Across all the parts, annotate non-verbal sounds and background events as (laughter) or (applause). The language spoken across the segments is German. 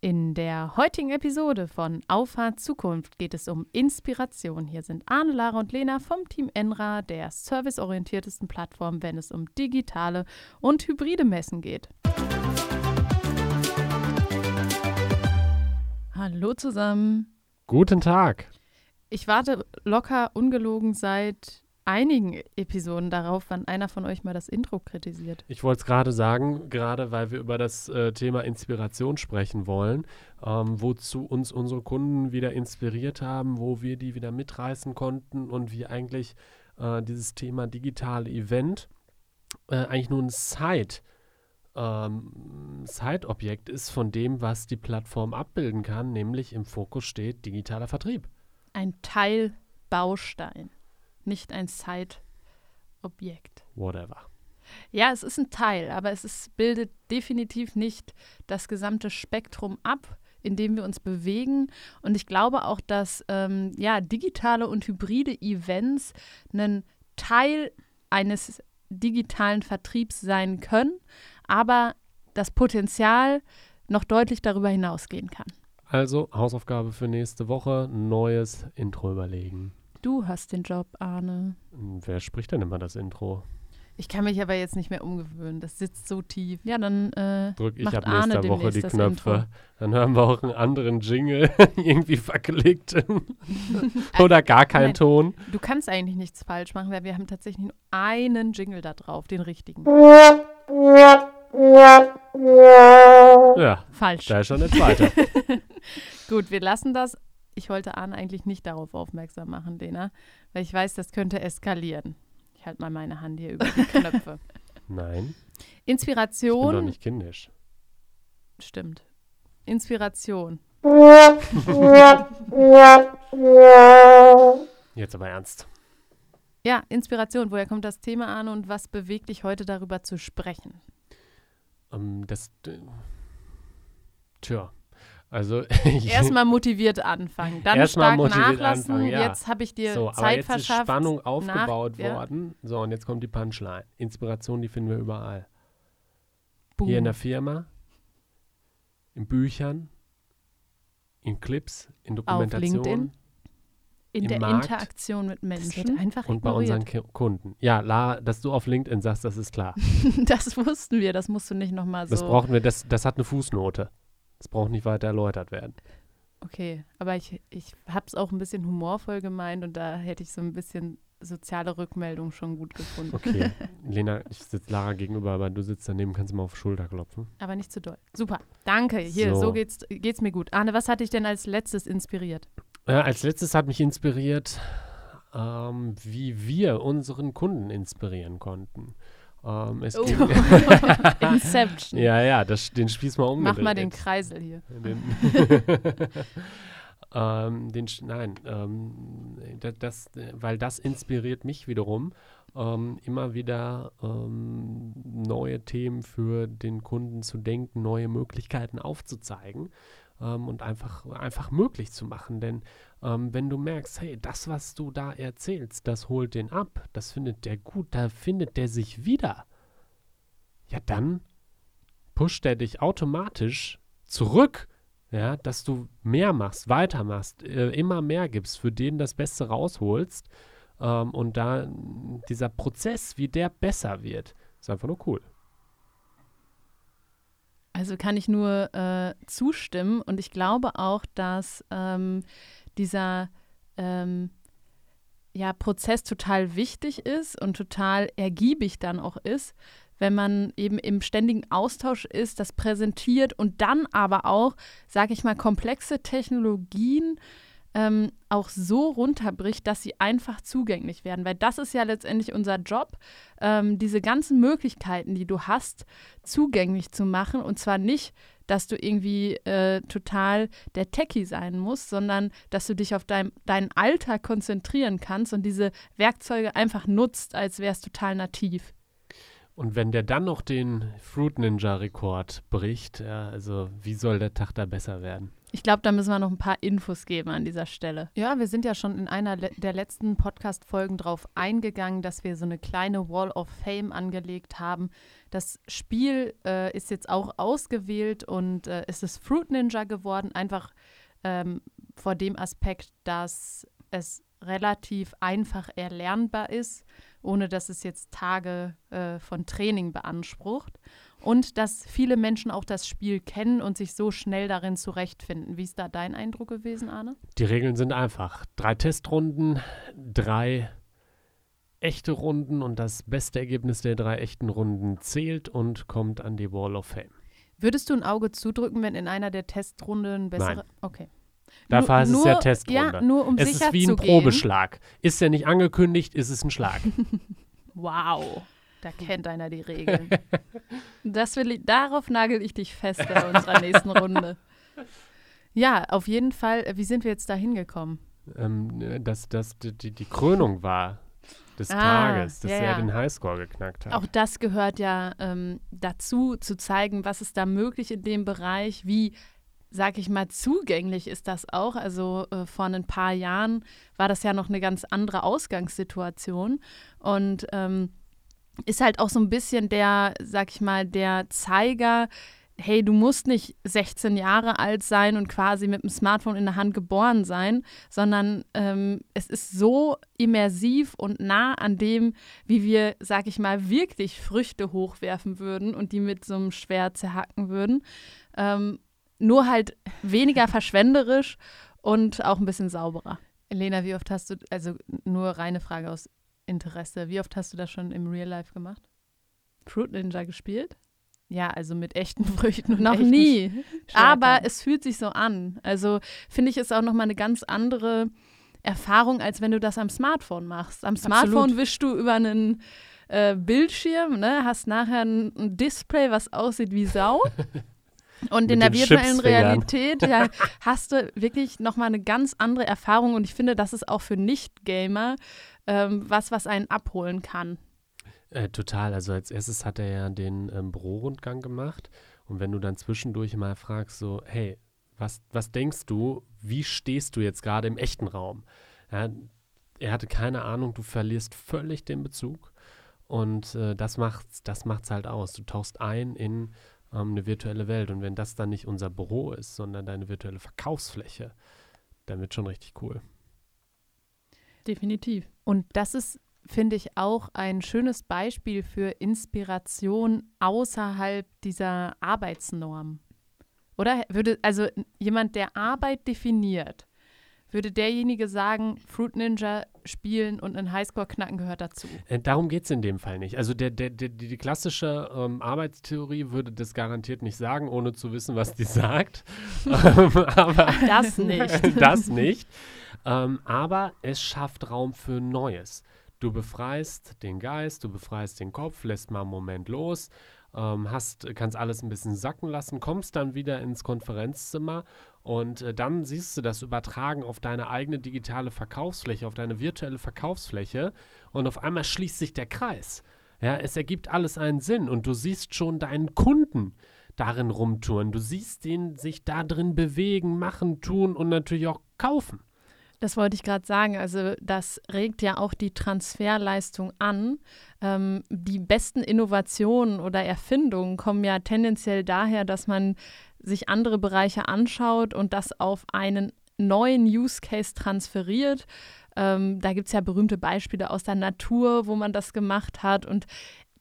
In der heutigen Episode von Auffahrt Zukunft geht es um Inspiration. Hier sind Arne, Lara und Lena vom Team Enra, der serviceorientiertesten Plattform, wenn es um digitale und hybride Messen geht. Hallo zusammen. Guten Tag. Ich warte locker ungelogen seit einigen Episoden darauf, wann einer von euch mal das Intro kritisiert. Ich wollte es gerade sagen, gerade weil wir über das äh, Thema Inspiration sprechen wollen, ähm, wozu uns unsere Kunden wieder inspiriert haben, wo wir die wieder mitreißen konnten und wie eigentlich äh, dieses Thema digitale Event äh, eigentlich nur ein Side, ähm, Side-Objekt ist von dem, was die Plattform abbilden kann, nämlich im Fokus steht digitaler Vertrieb. Ein Teilbaustein nicht ein Side-Objekt. Whatever. Ja, es ist ein Teil, aber es ist, bildet definitiv nicht das gesamte Spektrum ab, in dem wir uns bewegen. Und ich glaube auch, dass ähm, ja, digitale und hybride Events ein Teil eines digitalen Vertriebs sein können, aber das Potenzial noch deutlich darüber hinausgehen kann. Also Hausaufgabe für nächste Woche, neues Intro überlegen. Du hast den Job, Arne. Wer spricht denn immer das Intro? Ich kann mich aber jetzt nicht mehr umgewöhnen. Das sitzt so tief. Ja, dann äh, drück ich ab nächster Arne Woche die Knöpfe. Dann hören wir auch einen anderen Jingle, (laughs) irgendwie verklickt. (laughs) Oder gar keinen Ton. Du kannst eigentlich nichts falsch machen, weil wir haben tatsächlich nur einen Jingle da drauf, den richtigen. Ja, falsch. Da ist schon der zweite. (laughs) Gut, wir lassen das ich wollte Arne eigentlich nicht darauf aufmerksam machen, Lena, weil ich weiß, das könnte eskalieren. Ich halte mal meine Hand hier über die (laughs) Knöpfe. Nein. Inspiration. Ich bin doch nicht kindisch. Stimmt. Inspiration. Jetzt aber ernst. Ja, Inspiration. Woher kommt das Thema an und was bewegt dich heute darüber zu sprechen? Um, ähm, das. Tja, also (laughs) erstmal motiviert anfangen, dann stark nachlassen. Anfangen, ja. Jetzt habe ich dir so, Zeit aber jetzt verschafft. Ist Spannung aufgebaut nach, worden. Ja. So und jetzt kommt die Punchline. Inspiration, die finden wir überall. Boom. Hier in der Firma, in Büchern, in Clips, in Dokumentationen. in der Markt, Interaktion mit Menschen. einfach und bei unseren Kunden. Ja, La, dass du auf LinkedIn sagst, das ist klar. (laughs) das wussten wir, das musst du nicht nochmal so. Das brauchen wir, das, das hat eine Fußnote. Das braucht nicht weiter erläutert werden. Okay, aber ich, ich habe es auch ein bisschen humorvoll gemeint und da hätte ich so ein bisschen soziale Rückmeldung schon gut gefunden. Okay, (laughs) Lena, ich sitze Lara gegenüber, aber du sitzt daneben, kannst du mal auf die Schulter klopfen. Aber nicht zu doll. Super, danke. Hier, so, so geht's, geht's mir gut. Arne, was hat dich denn als letztes inspiriert? Ja, als letztes hat mich inspiriert, ähm, wie wir unseren Kunden inspirieren konnten. Ähm, es oh. (laughs) Inception. ja, ja, das, den Spieß mal um. Mach mal den Kreisel hier. (laughs) Den, (laughs) ähm, den nein, ähm, das, weil das inspiriert mich wiederum, ähm, immer wieder ähm, neue Themen für den Kunden zu denken, neue Möglichkeiten aufzuzeigen ähm, und einfach, einfach möglich zu machen. Denn ähm, wenn du merkst, hey, das, was du da erzählst, das holt den ab, das findet der gut, da findet der sich wieder, ja, dann pusht der dich automatisch zurück, ja, dass du mehr machst, weitermachst, äh, immer mehr gibst, für den das Beste rausholst ähm, und da dieser Prozess, wie der besser wird, ist einfach nur cool. Also kann ich nur äh, zustimmen. Und ich glaube auch, dass ähm, dieser ähm, ja, Prozess total wichtig ist und total ergiebig dann auch ist, wenn man eben im ständigen Austausch ist, das präsentiert und dann aber auch, sage ich mal, komplexe Technologien ähm, auch so runterbricht, dass sie einfach zugänglich werden. Weil das ist ja letztendlich unser Job, ähm, diese ganzen Möglichkeiten, die du hast, zugänglich zu machen. Und zwar nicht, dass du irgendwie äh, total der Techie sein musst, sondern dass du dich auf dein, deinen Alltag konzentrieren kannst und diese Werkzeuge einfach nutzt, als wäre es total nativ. Und wenn der dann noch den Fruit Ninja Rekord bricht, ja, also wie soll der Tag da besser werden? Ich glaube, da müssen wir noch ein paar Infos geben an dieser Stelle. Ja, wir sind ja schon in einer der letzten Podcast-Folgen darauf eingegangen, dass wir so eine kleine Wall of Fame angelegt haben. Das Spiel äh, ist jetzt auch ausgewählt und äh, es ist Fruit Ninja geworden, einfach ähm, vor dem Aspekt, dass es relativ einfach erlernbar ist, ohne dass es jetzt Tage äh, von Training beansprucht. Und dass viele Menschen auch das Spiel kennen und sich so schnell darin zurechtfinden. Wie ist da dein Eindruck gewesen, Arne? Die Regeln sind einfach. Drei Testrunden, drei echte Runden und das beste Ergebnis der drei echten Runden zählt und kommt an die Wall of Fame. Würdest du ein Auge zudrücken, wenn in einer der Testrunden bessere. Nein. Okay. Dafür heißt es ja Testrunde. Ja, nur um es sicher ist wie ein gehen. Probeschlag. Ist ja nicht angekündigt, ist es ein Schlag. (laughs) Wow, da kennt einer die Regeln. (laughs) Das will ich, darauf nagel ich dich fest bei unserer nächsten Runde. Ja, auf jeden Fall. äh, Wie sind wir jetzt da hingekommen? ähm, dass das die, die, Krönung war des Ah, Tages, dass ja, er den Highscore geknackt hat. Auch das gehört ja ähm, dazu, zu zeigen, was ist da möglich in dem Bereich, wie, sag ich mal, zugänglich ist das auch. Also äh, vor ein paar Jahren war das ja noch eine ganz andere Ausgangssituation und ähm, ist halt auch so ein bisschen der, sag ich mal, der Zeiger, hey, du musst nicht 16 Jahre alt sein und quasi mit dem Smartphone in der Hand geboren sein, sondern ähm, es ist so immersiv und nah an dem, wie wir, sag ich mal, wirklich Früchte hochwerfen würden und die mit so einem Schwert zerhacken würden. Ähm, nur halt weniger (laughs) verschwenderisch und auch ein bisschen sauberer. Elena, wie oft hast du, also nur reine Frage aus Interesse, wie oft hast du das schon im Real Life gemacht? Fruit Ninja gespielt? Ja, also mit echten (laughs) Früchten und Noch nie. Schwertern. Aber es fühlt sich so an. Also finde ich es auch nochmal eine ganz andere Erfahrung, als wenn du das am Smartphone machst. Am Smartphone Absolut. wischst du über einen äh, Bildschirm, ne, hast nachher ein, ein Display, was aussieht wie Sau. (laughs) Und in der virtuellen. Realität ja, (laughs) hast du wirklich nochmal eine ganz andere Erfahrung. Und ich finde, das ist auch für Nicht-Gamer ähm, was, was einen abholen kann. Äh, total. Also als erstes hat er ja den ähm, Bürorundgang gemacht. Und wenn du dann zwischendurch mal fragst, so, hey, was, was denkst du, wie stehst du jetzt gerade im echten Raum? Ja, er hatte keine Ahnung, du verlierst völlig den Bezug. Und äh, das macht's, das macht's halt aus. Du tauchst ein in ähm, eine virtuelle Welt. Und wenn das dann nicht unser Büro ist, sondern deine virtuelle Verkaufsfläche, dann wird schon richtig cool. Definitiv. Und das ist, finde ich, auch ein schönes Beispiel für Inspiration außerhalb dieser Arbeitsnorm. Oder würde, also jemand, der Arbeit definiert, würde derjenige sagen, Fruit Ninja spielen und einen Highscore knacken gehört dazu. Äh, darum geht es in dem Fall nicht. Also der, der, der, die, klassische ähm, Arbeitstheorie würde das garantiert nicht sagen, ohne zu wissen, was die (laughs) sagt. ähm, aber Das nicht. (laughs) das nicht. Ähm, aber es schafft Raum für Neues. Du befreist den Geist, du befreist den Kopf, lässt mal einen Moment los, ähm, hast, kannst alles ein bisschen sacken lassen, kommst dann wieder ins Konferenzzimmer und äh, dann siehst du das übertragen auf deine eigene digitale Verkaufsfläche, auf deine virtuelle Verkaufsfläche und auf einmal schließt sich der Kreis. Ja, es ergibt alles einen Sinn und du siehst schon deinen Kunden darin rumtouren. Du siehst ihn sich da drin bewegen, machen, tun und natürlich auch kaufen. Das wollte ich gerade sagen. Also das regt ja auch die Transferleistung an. Ähm, die besten Innovationen oder Erfindungen kommen ja tendenziell daher, dass man sich andere Bereiche anschaut und das auf einen neuen Use Case transferiert. Ähm, da gibt es ja berühmte Beispiele aus der Natur, wo man das gemacht hat. Und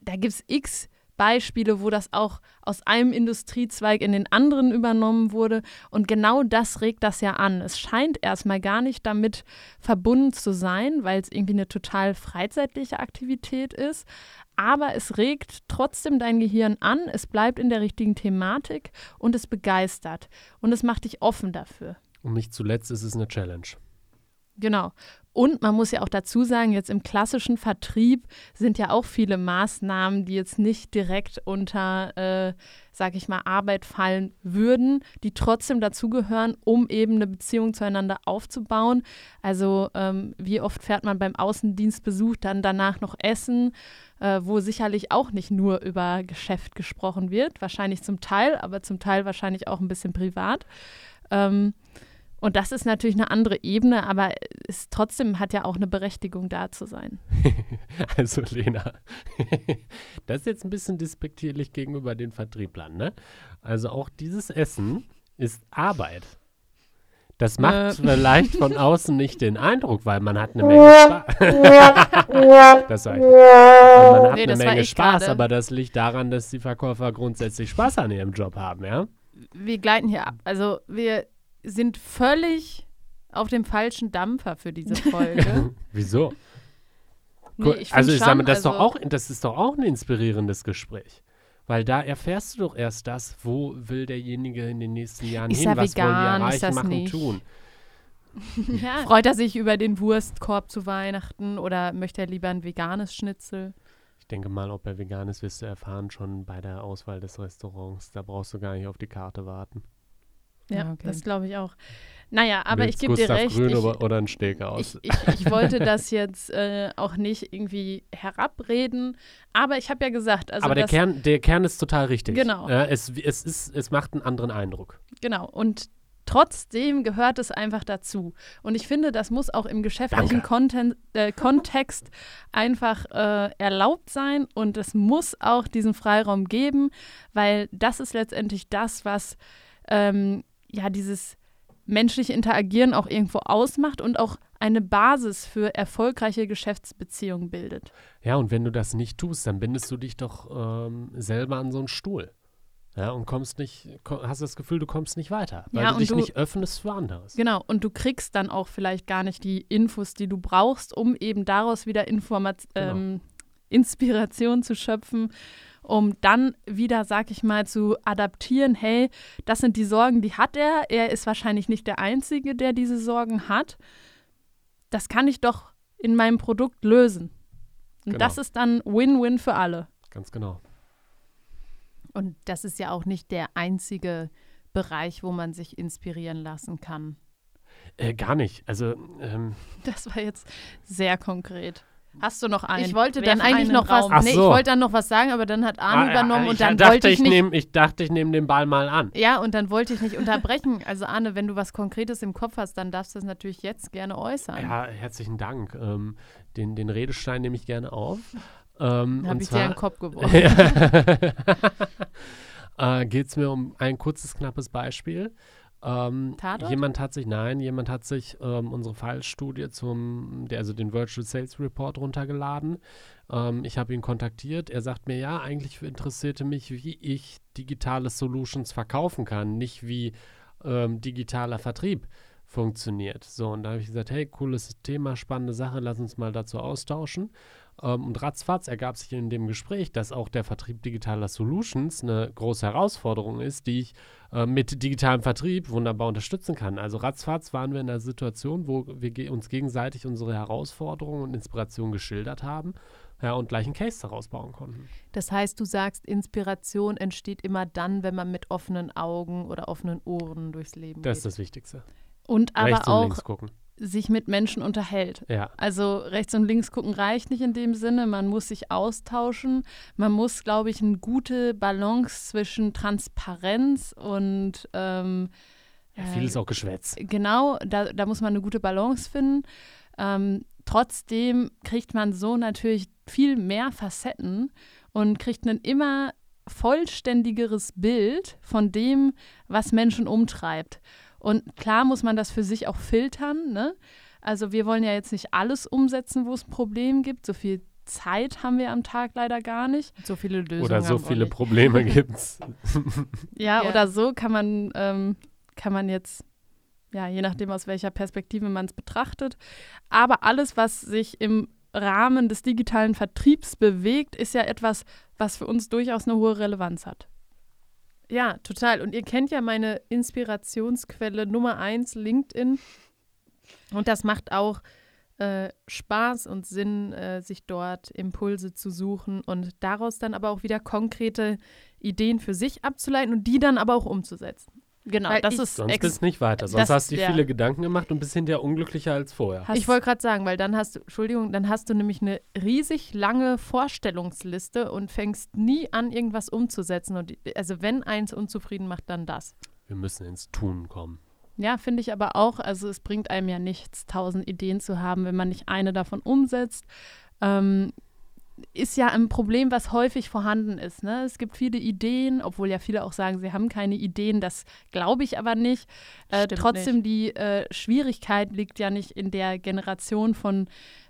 da gibt es x Beispiele, wo das auch aus einem Industriezweig in den anderen übernommen wurde. Und genau das regt das ja an. Es scheint erstmal gar nicht damit verbunden zu sein, weil es irgendwie eine total freizeitliche Aktivität ist. Aber es regt trotzdem dein Gehirn an, es bleibt in der richtigen Thematik und es begeistert. Und es macht dich offen dafür. Und nicht zuletzt ist es eine Challenge. Genau. Und man muss ja auch dazu sagen, jetzt im klassischen Vertrieb sind ja auch viele Maßnahmen, die jetzt nicht direkt unter, äh, sag ich mal, Arbeit fallen würden, die trotzdem dazugehören, um eben eine Beziehung zueinander aufzubauen. Also ähm, wie oft fährt man beim Außendienstbesuch dann danach noch essen, äh, wo sicherlich auch nicht nur über Geschäft gesprochen wird, wahrscheinlich zum Teil, aber zum Teil wahrscheinlich auch ein bisschen privat. Ähm, und das ist natürlich eine andere Ebene, aber es trotzdem hat ja auch eine Berechtigung, da zu sein. (laughs) also Lena, (laughs) das ist jetzt ein bisschen despektierlich gegenüber den Vertrieblern, ne? Also auch dieses Essen ist Arbeit. Das macht äh. vielleicht von (laughs) außen nicht den Eindruck, weil man hat eine Menge Spaß. das war ich. Man hat nee, eine Menge Spaß, grade. aber das liegt daran, dass die Verkäufer grundsätzlich Spaß an ihrem Job haben, ja? Wir gleiten hier ab. Also wir sind völlig auf dem falschen Dampfer für diese Folge. (laughs) Wieso? Nee, ich also ich sage mal, das, also, doch auch, das ist doch auch ein inspirierendes Gespräch. Weil da erfährst du doch erst das, wo will derjenige in den nächsten Jahren ist hin, was vegan, wollen die erreichen, machen, nicht? tun. (laughs) ja. Freut er sich über den Wurstkorb zu Weihnachten oder möchte er lieber ein veganes Schnitzel? Ich denke mal, ob er vegan ist, wirst du erfahren schon bei der Auswahl des Restaurants. Da brauchst du gar nicht auf die Karte warten. Ja, okay. das glaube ich auch. Naja, aber ich gebe dir recht. Grün ich, oder ein Steakhouse. Ich, ich, ich, wollte das jetzt äh, auch nicht irgendwie herabreden, aber ich habe ja gesagt, also aber der Kern, der Kern ist total richtig. Genau. Ja, es, es, ist, es macht einen anderen Eindruck. Genau. Und trotzdem gehört es einfach dazu. Und ich finde, das muss auch im geschäftlichen Content, äh, Kontext einfach äh, erlaubt sein und es muss auch diesen Freiraum geben, weil das ist letztendlich das, was ähm, ja dieses menschliche Interagieren auch irgendwo ausmacht und auch eine Basis für erfolgreiche Geschäftsbeziehungen bildet. Ja, und wenn du das nicht tust, dann bindest du dich doch ähm, selber an so einen Stuhl. Ja, und kommst nicht, hast das Gefühl, du kommst nicht weiter, weil ja, du dich du, nicht öffnest für anderes. Genau, und du kriegst dann auch vielleicht gar nicht die Infos, die du brauchst, um eben daraus wieder Informat genau. ähm, Inspiration zu schöpfen um dann wieder, sag ich mal, zu adaptieren, hey, das sind die Sorgen, die hat er. Er ist wahrscheinlich nicht der Einzige, der diese Sorgen hat. Das kann ich doch in meinem Produkt lösen. Und genau. das ist dann Win-Win für alle. Ganz genau. Und das ist ja auch nicht der einzige Bereich, wo man sich inspirieren lassen kann. Äh, gar nicht. Also ähm das war jetzt sehr konkret. Hast du noch einen? Ich wollte dann eigentlich noch was. Nee, so. ich wollte dann noch was sagen, aber dann hat Arne ah, übernommen und dann dachte, wollte ich, ich nicht. Nehm, ich dachte, ich nehme den Ball mal an. Ja, und dann wollte ich nicht unterbrechen. Also Arne, wenn du was Konkretes im Kopf hast, dann darfst du es natürlich jetzt gerne äußern. Ja, herzlichen Dank. Ähm, den, den Redestein nehme ich gerne auf. Ähm, Habe ich zwar, dir in den Kopf geworfen. (laughs) (laughs) äh, Geht es mir um ein kurzes, knappes Beispiel. Ähm, jemand hat sich, nein, jemand hat sich ähm, unsere Fallstudie zum, der, also den Virtual Sales Report runtergeladen. Ähm, ich habe ihn kontaktiert. Er sagt mir, ja, eigentlich interessierte mich, wie ich digitale Solutions verkaufen kann, nicht wie ähm, digitaler Vertrieb funktioniert. So, und da habe ich gesagt, hey, cooles Thema, spannende Sache, lass uns mal dazu austauschen. Ähm, und ratzfatz ergab sich in dem Gespräch, dass auch der Vertrieb digitaler Solutions eine große Herausforderung ist, die ich äh, mit digitalem Vertrieb wunderbar unterstützen kann. Also ratzfatz waren wir in einer Situation, wo wir ge uns gegenseitig unsere Herausforderungen und Inspirationen geschildert haben. Ja, und gleich einen Case daraus bauen konnten. Das heißt, du sagst, Inspiration entsteht immer dann, wenn man mit offenen Augen oder offenen Ohren durchs Leben das geht. Das ist das Wichtigste. Und aber Rechts auch sich mit Menschen unterhält. Ja. Also rechts und links gucken reicht nicht in dem Sinne. Man muss sich austauschen. Man muss, glaube ich, eine gute Balance zwischen Transparenz und ähm, ja, viel ist auch Geschwätz. Genau, da, da muss man eine gute Balance finden. Ähm, trotzdem kriegt man so natürlich viel mehr Facetten und kriegt ein immer vollständigeres Bild von dem, was Menschen umtreibt. Und klar muss man das für sich auch filtern. Ne? Also wir wollen ja jetzt nicht alles umsetzen, wo es ein Problem gibt. So viel Zeit haben wir am Tag leider gar nicht. So viele Lösungen. Oder so viele Probleme (laughs) gibt es. ja, ja, oder so kann man, ähm, kann man jetzt, ja, je nachdem aus welcher Perspektive man es betrachtet. Aber alles, was sich im Rahmen des digitalen Vertriebs bewegt, ist ja etwas, was für uns durchaus eine hohe Relevanz hat. Ja, total. Und ihr kennt ja meine Inspirationsquelle Nummer eins, LinkedIn. Und das macht auch äh, Spaß und Sinn, äh, sich dort Impulse zu suchen und daraus dann aber auch wieder konkrete Ideen für sich abzuleiten und die dann aber auch umzusetzen. Genau, Weil das ich- ist Sonst bist du nicht weiter. Sonst das- hast du dir ja. viele Gedanken gemacht und bist hinterher unglücklicher als vorher. hast- ich wollte gerade sagen, weil dann hast du, Entschuldigung, dann hast du nämlich eine riesig lange Vorstellungsliste und fängst nie an, irgendwas umzusetzen. Und also wenn eins unzufrieden macht, dann das. Wir müssen ins Tun kommen. Ja, finde ich aber auch. Also es bringt einem ja nichts, tausend Ideen zu haben, wenn man nicht eine davon umsetzt. Ähm, ist ja ein Problem, was häufig vorhanden ist. Ne? Es gibt viele Ideen, obwohl ja viele auch sagen, sie haben keine Ideen. Das glaube ich aber nicht. Äh, trotzdem, die äh, Schwierigkeit liegt ja nicht in der Generation von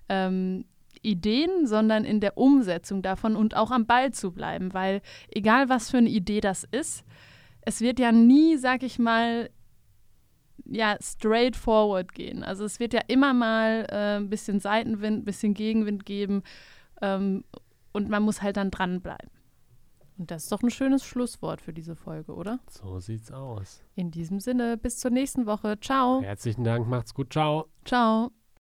ähm, Ideen, sondern in der Umsetzung davon und auch am Ball zu bleiben. Weil egal, was für eine Idee das ist, es wird ja nie, sag ich mal, ja, straight forward gehen. Also es wird ja immer mal äh, ein bisschen Seitenwind, ein bisschen Gegenwind geben ähm, und man muss halt dann dranbleiben. Und das ist doch ein schönes Schlusswort für diese Folge, oder? So sieht's aus. In diesem Sinne, bis zur nächsten Woche. Ciao. Herzlichen Dank, macht's gut, ciao. Ciao.